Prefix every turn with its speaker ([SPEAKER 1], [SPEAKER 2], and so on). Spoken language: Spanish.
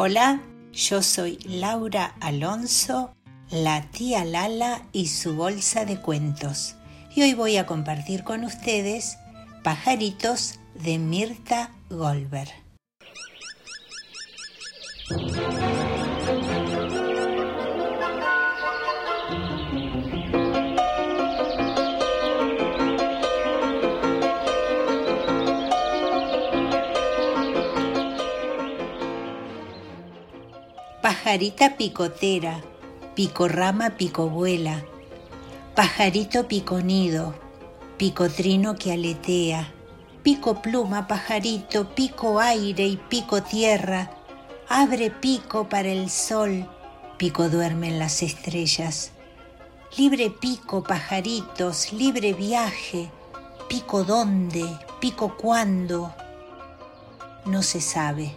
[SPEAKER 1] Hola, yo soy Laura Alonso, la tía Lala y su bolsa de cuentos. Y hoy voy a compartir con ustedes Pajaritos de Mirta Goldberg. Pajarita picotera, picorrama picovuela, pajarito piconido, picotrino que aletea, pico pluma pajarito, pico aire y pico tierra, abre pico para el sol, pico duerme en las estrellas. Libre pico pajaritos, libre viaje, pico dónde, pico cuándo, no se sabe.